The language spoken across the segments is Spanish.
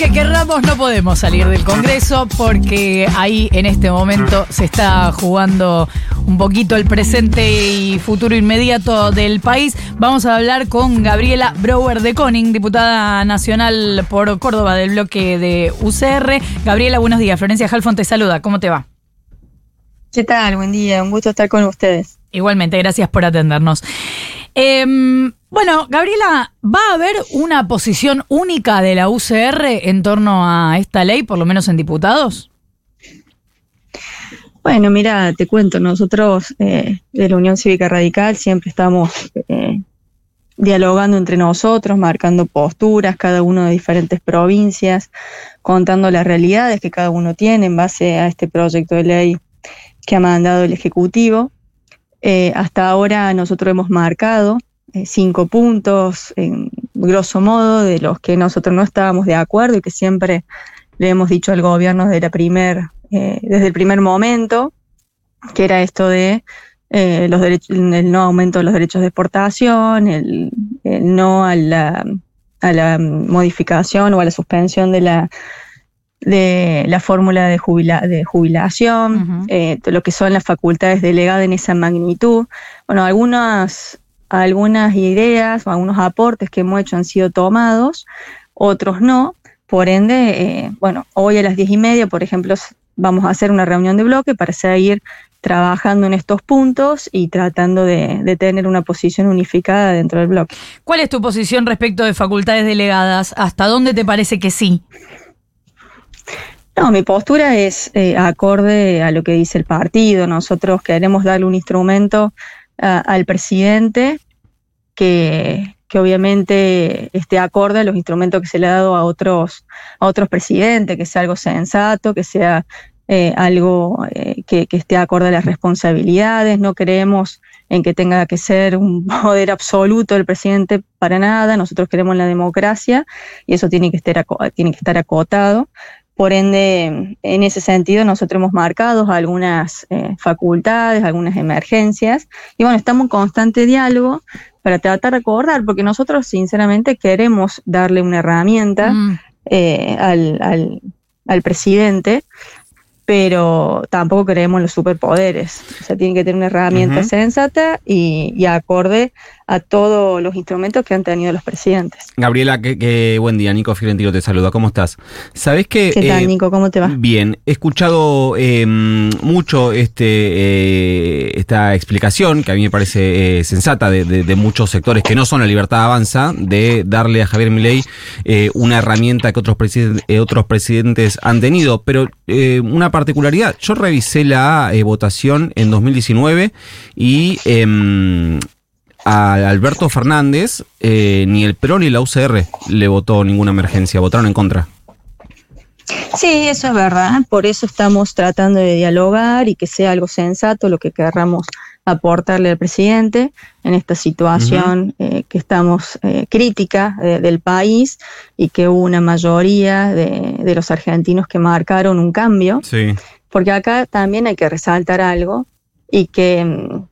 Aunque querramos, no podemos salir del Congreso porque ahí en este momento se está jugando un poquito el presente y futuro inmediato del país. Vamos a hablar con Gabriela Brower de Coning, diputada nacional por Córdoba del bloque de UCR. Gabriela, buenos días. Florencia Halfon te saluda. ¿Cómo te va? ¿Qué tal? Buen día. Un gusto estar con ustedes. Igualmente, gracias por atendernos. Em, bueno, Gabriela, ¿va a haber una posición única de la UCR en torno a esta ley, por lo menos en diputados? Bueno, mira, te cuento, nosotros eh, de la Unión Cívica Radical siempre estamos eh, dialogando entre nosotros, marcando posturas, cada uno de diferentes provincias, contando las realidades que cada uno tiene en base a este proyecto de ley que ha mandado el Ejecutivo. Eh, hasta ahora nosotros hemos marcado cinco puntos, en grosso modo, de los que nosotros no estábamos de acuerdo y que siempre le hemos dicho al gobierno desde, la primer, eh, desde el primer momento, que era esto de los el no aumento de los derechos de exportación, el, no a la, a la modificación o a la suspensión de la de la fórmula de, de jubilación, eh, lo que son las facultades delegadas en esa magnitud. Bueno, algunas, algunas ideas o algunos aportes que hemos hecho han sido tomados, otros no. Por ende, eh, bueno, hoy a las diez y media, por ejemplo, vamos a hacer una reunión de bloque para seguir trabajando en estos puntos y tratando de, de, tener una posición unificada dentro del bloque. ¿Cuál es tu posición respecto de facultades delegadas? ¿Hasta dónde te parece que sí? No, mi postura es eh, acorde a lo que dice el partido. Nosotros queremos darle un instrumento al presidente que, que, obviamente esté acorde a los instrumentos que se le ha dado a otros, a otros presidentes, que sea algo sensato, que sea eh, algo eh, que, que, esté acorde a las responsabilidades. No creemos en que tenga que ser un poder absoluto el presidente para nada. Nosotros queremos la democracia y eso tiene que estar, tiene que estar acotado. Por ende, en ese sentido, nosotros hemos marcado algunas eh, facultades, algunas emergencias, y bueno, estamos en constante diálogo para tratar de acordar, porque nosotros sinceramente queremos darle una herramienta mm. eh, al, al, al presidente pero tampoco creemos en los superpoderes. O sea, tiene que tener una herramienta sensata y, acorde a todos los instrumentos que han tenido los presidentes. Gabriela, qué, buen día. Nico Fiorentino te saluda. ¿Cómo estás? ¿Sabés que, ¿Qué tal, eh, Nico? ¿Cómo te va? Bien. He escuchado em, mucho este eh, esta explicación, que a mí me parece eh, sensata, de, muchos sectores que no son la libertad avanza, de darle a Javier Milei una herramienta que otros, otros presidentes han tenido. Pero una particularidad. Yo revisé la votación en 2019 y em, a Alberto Fernández eh, ni el PRO ni la UCR le votó ninguna emergencia, votaron en contra. Sí, eso es verdad. Por eso estamos tratando de dialogar y que sea algo sensato lo que querramos aportarle al presidente en esta situación eh, que estamos eh, crítica del país y que hubo una mayoría de, los argentinos que marcaron un cambio. Sí. Porque acá también hay que resaltar algo y que mm,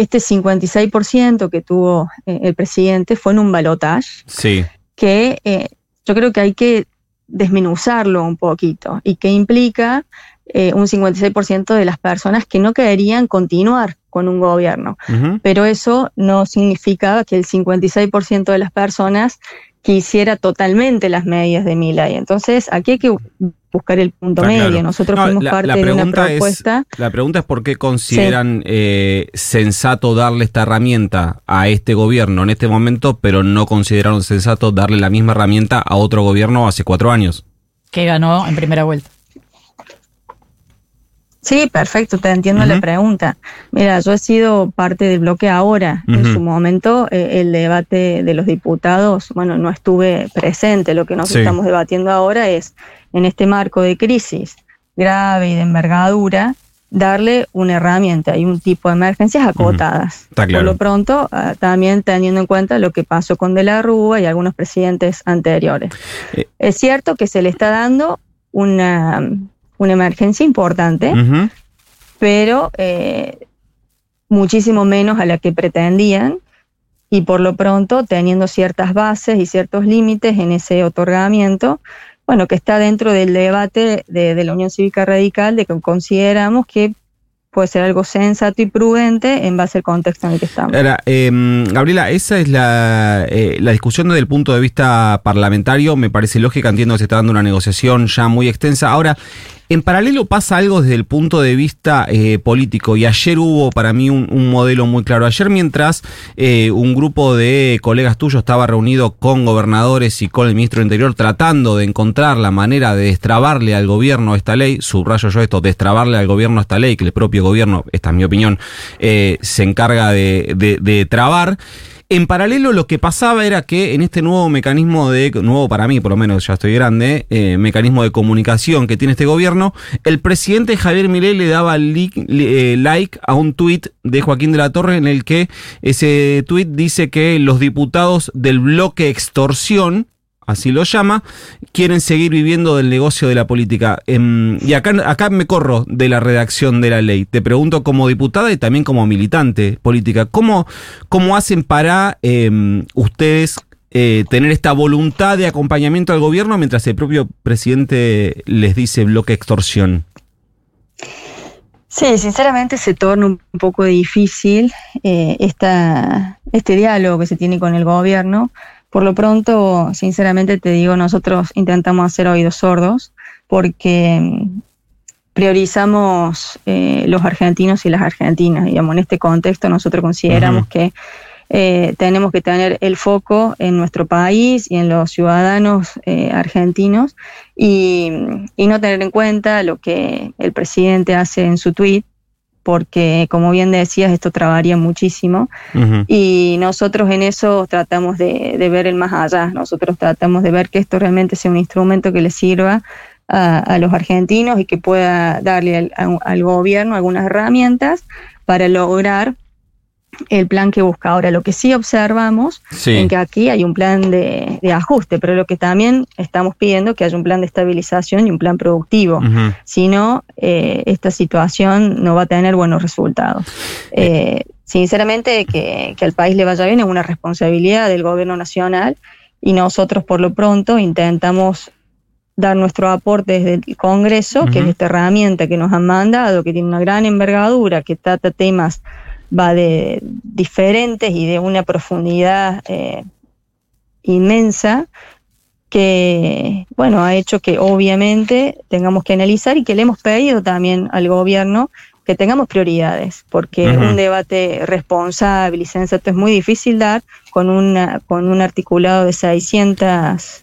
este 56% que tuvo eh, el presidente fue en un balotaje. Sí. Que yo creo que hay que desmenuzarlo un poquito y que implica un 56% de las personas que no querían continuar con un gobierno. Pero eso no significa que el 56% de las personas quisiera totalmente las medidas de Milay. Entonces, aquí hay que buscar el punto medio. Nosotros fuimos parte de una propuesta. la pregunta es por qué consideran eh, sensato darle esta herramienta a este gobierno en este momento, pero no consideraron sensato darle la misma herramienta a otro gobierno hace cuatro años. Que ganó en primera vuelta. Sí, perfecto, te entiendo la pregunta. Mira, yo he sido parte del bloque ahora. En su momento, eh, el debate de los diputados, bueno, no estuve presente. Lo que nos estamos debatiendo ahora es, en este marco de crisis grave y de envergadura, darle una herramienta y un tipo de emergencias acotadas. Por lo pronto, ah, también teniendo en cuenta lo que pasó con De la Rúa y algunos presidentes anteriores. Eh. Es cierto que se le está dando una una emergencia importante, pero eh, muchísimo menos a la que pretendían y por lo pronto teniendo ciertas bases y ciertos límites en ese otorgamiento, bueno, que está dentro del debate de, de la Unión Cívica Radical, de que consideramos que puede ser algo sensato y prudente en base al contexto en el que estamos. Ahora, eh, Gabriela, esa es la, eh, la discusión desde el punto de vista parlamentario, me parece lógica, entiendo que se está dando una negociación ya muy extensa. Ahora, en paralelo pasa algo desde el punto de vista eh, político y ayer hubo para mí un, un modelo muy claro. Ayer mientras eh, un grupo de colegas tuyos estaba reunido con gobernadores y con el ministro Interior tratando de encontrar la manera de destrabarle al gobierno esta ley, subrayo yo esto, destrabarle al gobierno esta ley, que el propio gobierno, esta es mi opinión, eh, se encarga de, de, de trabar. En paralelo lo que pasaba era que en este nuevo mecanismo de, nuevo para mí por lo menos, ya estoy grande, eh, mecanismo de comunicación que tiene este gobierno, el presidente Javier Milei le daba eh, like a un tuit de Joaquín de la Torre en el que ese tuit dice que los diputados del bloque extorsión, así lo llama, quieren seguir viviendo del negocio de la política. Eh, y acá, me corro de la redacción de la ley. Te pregunto como diputada y también como militante política, ¿cómo, cómo hacen para eh, ustedes eh, tener esta voluntad de acompañamiento al gobierno mientras el propio presidente les dice bloque extorsión? Sí, sinceramente se torna un poco difícil eh, este diálogo que se tiene con el gobierno. Por lo pronto, sinceramente te digo, nosotros intentamos hacer oídos sordos porque mm, priorizamos eh, los argentinos y las argentinas. Digamos, en este contexto nosotros consideramos uh -huh. que eh, tenemos que tener el foco en nuestro país y en los ciudadanos eh, argentinos y, y, no tener en cuenta lo que el presidente hace en su tweet, porque como bien decías, esto trabaría muchísimo uh -huh. y nosotros en eso tratamos de, de, ver el más allá, nosotros tratamos de ver que esto realmente sea un instrumento que le sirva a, a los argentinos y que pueda darle al, a, al gobierno algunas herramientas para lograr el plan que busca. Ahora, lo que sí observamos sí. en que aquí hay un plan de, de, ajuste, pero lo que también estamos pidiendo que haya un plan de estabilización y un plan productivo. Uh -huh. Si no, eh, esta situación no va a tener buenos resultados. Eh, sinceramente, que, que al país le vaya bien es una responsabilidad del gobierno nacional y nosotros por lo pronto intentamos dar nuestro aporte desde el Congreso, uh -huh. que es esta herramienta que nos han mandado, que tiene una gran envergadura, que trata temas va de diferentes y de una profundidad eh, inmensa que, bueno, ha hecho que obviamente tengamos que analizar y que le hemos pedido también al gobierno que tengamos prioridades, porque uh -huh. un debate responsable y sensato es muy difícil dar con, una, con un articulado de 600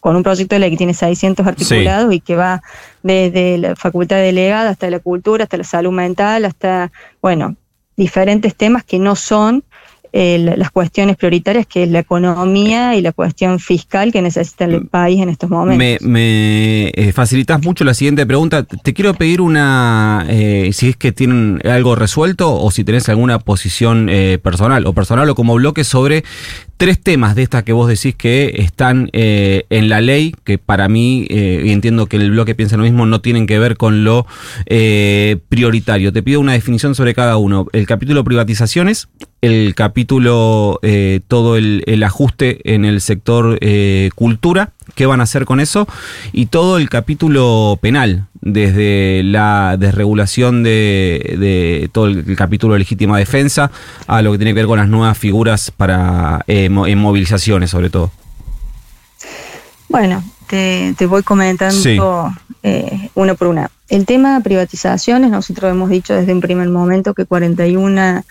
con un proyecto de ley que tiene 600 articulados sí. y que va desde la facultad delegada hasta la cultura, hasta la salud mental, hasta, bueno, diferentes temas que no son eh, las cuestiones prioritarias, que es la economía y la cuestión fiscal que necesita el país en estos momentos. Me, me eh, facilitas mucho la siguiente pregunta. Te quiero pedir una, eh, si es que tienen algo resuelto o si tenés alguna posición eh, personal o personal o como bloque sobre tres temas de estas que vos decís que están eh, en la ley, que para mí, eh, y entiendo que el bloque piensa lo mismo, no tienen que ver con lo eh, prioritario. Te pido una definición sobre cada uno. El capítulo privatizaciones, el capítulo eh, todo el, el, ajuste en el sector eh, cultura, qué van a hacer con eso, y todo el capítulo penal, desde la desregulación de, de todo el, el, capítulo de legítima defensa a lo que tiene que ver con las nuevas figuras para eh, en movilizaciones sobre todo. Bueno, te, te voy comentando sí. eh, una por una. El tema privatizaciones, nosotros hemos dicho desde un primer momento que 41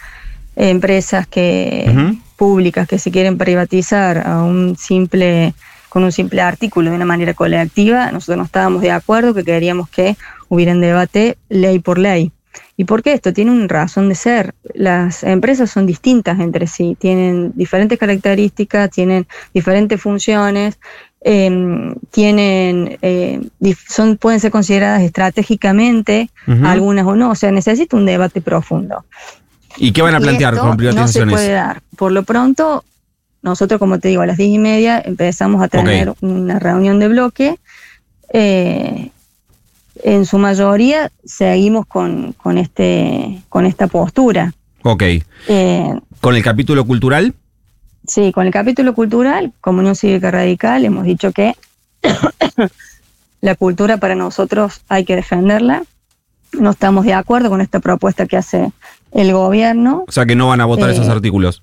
empresas que uh -huh. públicas que se quieren privatizar a un simple con un simple artículo de una manera colectiva, nosotros no estábamos de acuerdo, que queríamos que hubiera un debate ley por ley. ¿Y por qué esto? Tiene una razón de ser. Las empresas son distintas entre sí, tienen diferentes características, tienen diferentes funciones, eh, tienen, eh, son, pueden ser consideradas estratégicamente, uh -huh. algunas o no. O sea, necesita un debate profundo. ¿Y qué van a plantear con privatizaciones? No se puede dar. Por lo pronto, nosotros, como te digo, a las diez y media empezamos a tener okay. una reunión de bloque. Eh, en su mayoría seguimos con, con, este, con esta postura. Ok. Eh, ¿Con el capítulo cultural? Sí, con el capítulo cultural, Comunión Cívica Radical, hemos dicho que la cultura para nosotros hay que defenderla. No estamos de acuerdo con esta propuesta que hace el gobierno. O sea que no van a votar Eh, esos artículos.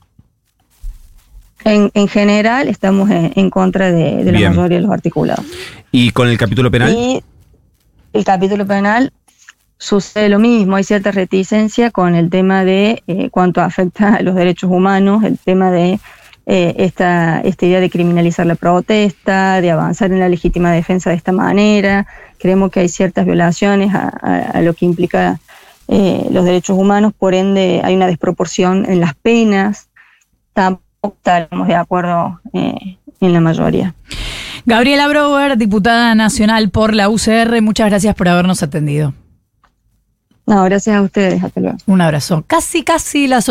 En, en general estamos en, en contra de, de la mayoría de los articulados. ¿Y con el capítulo penal? Y el capítulo penal sucede lo mismo, hay cierta reticencia con el tema de eh, cuánto afecta a los derechos humanos, el tema de eh, esta, esta idea de criminalizar la protesta, de avanzar en la legítima defensa de esta manera. Creemos que hay ciertas violaciones a, a- a lo que implica eh, los derechos humanos, por ende hay una desproporción en las penas. Tampoco estaremos de acuerdo eh, en la mayoría. Gabriela Brower, diputada nacional por la UCR, muchas gracias por habernos atendido. No, gracias a ustedes. Hasta luego. Un abrazo. Casi, casi las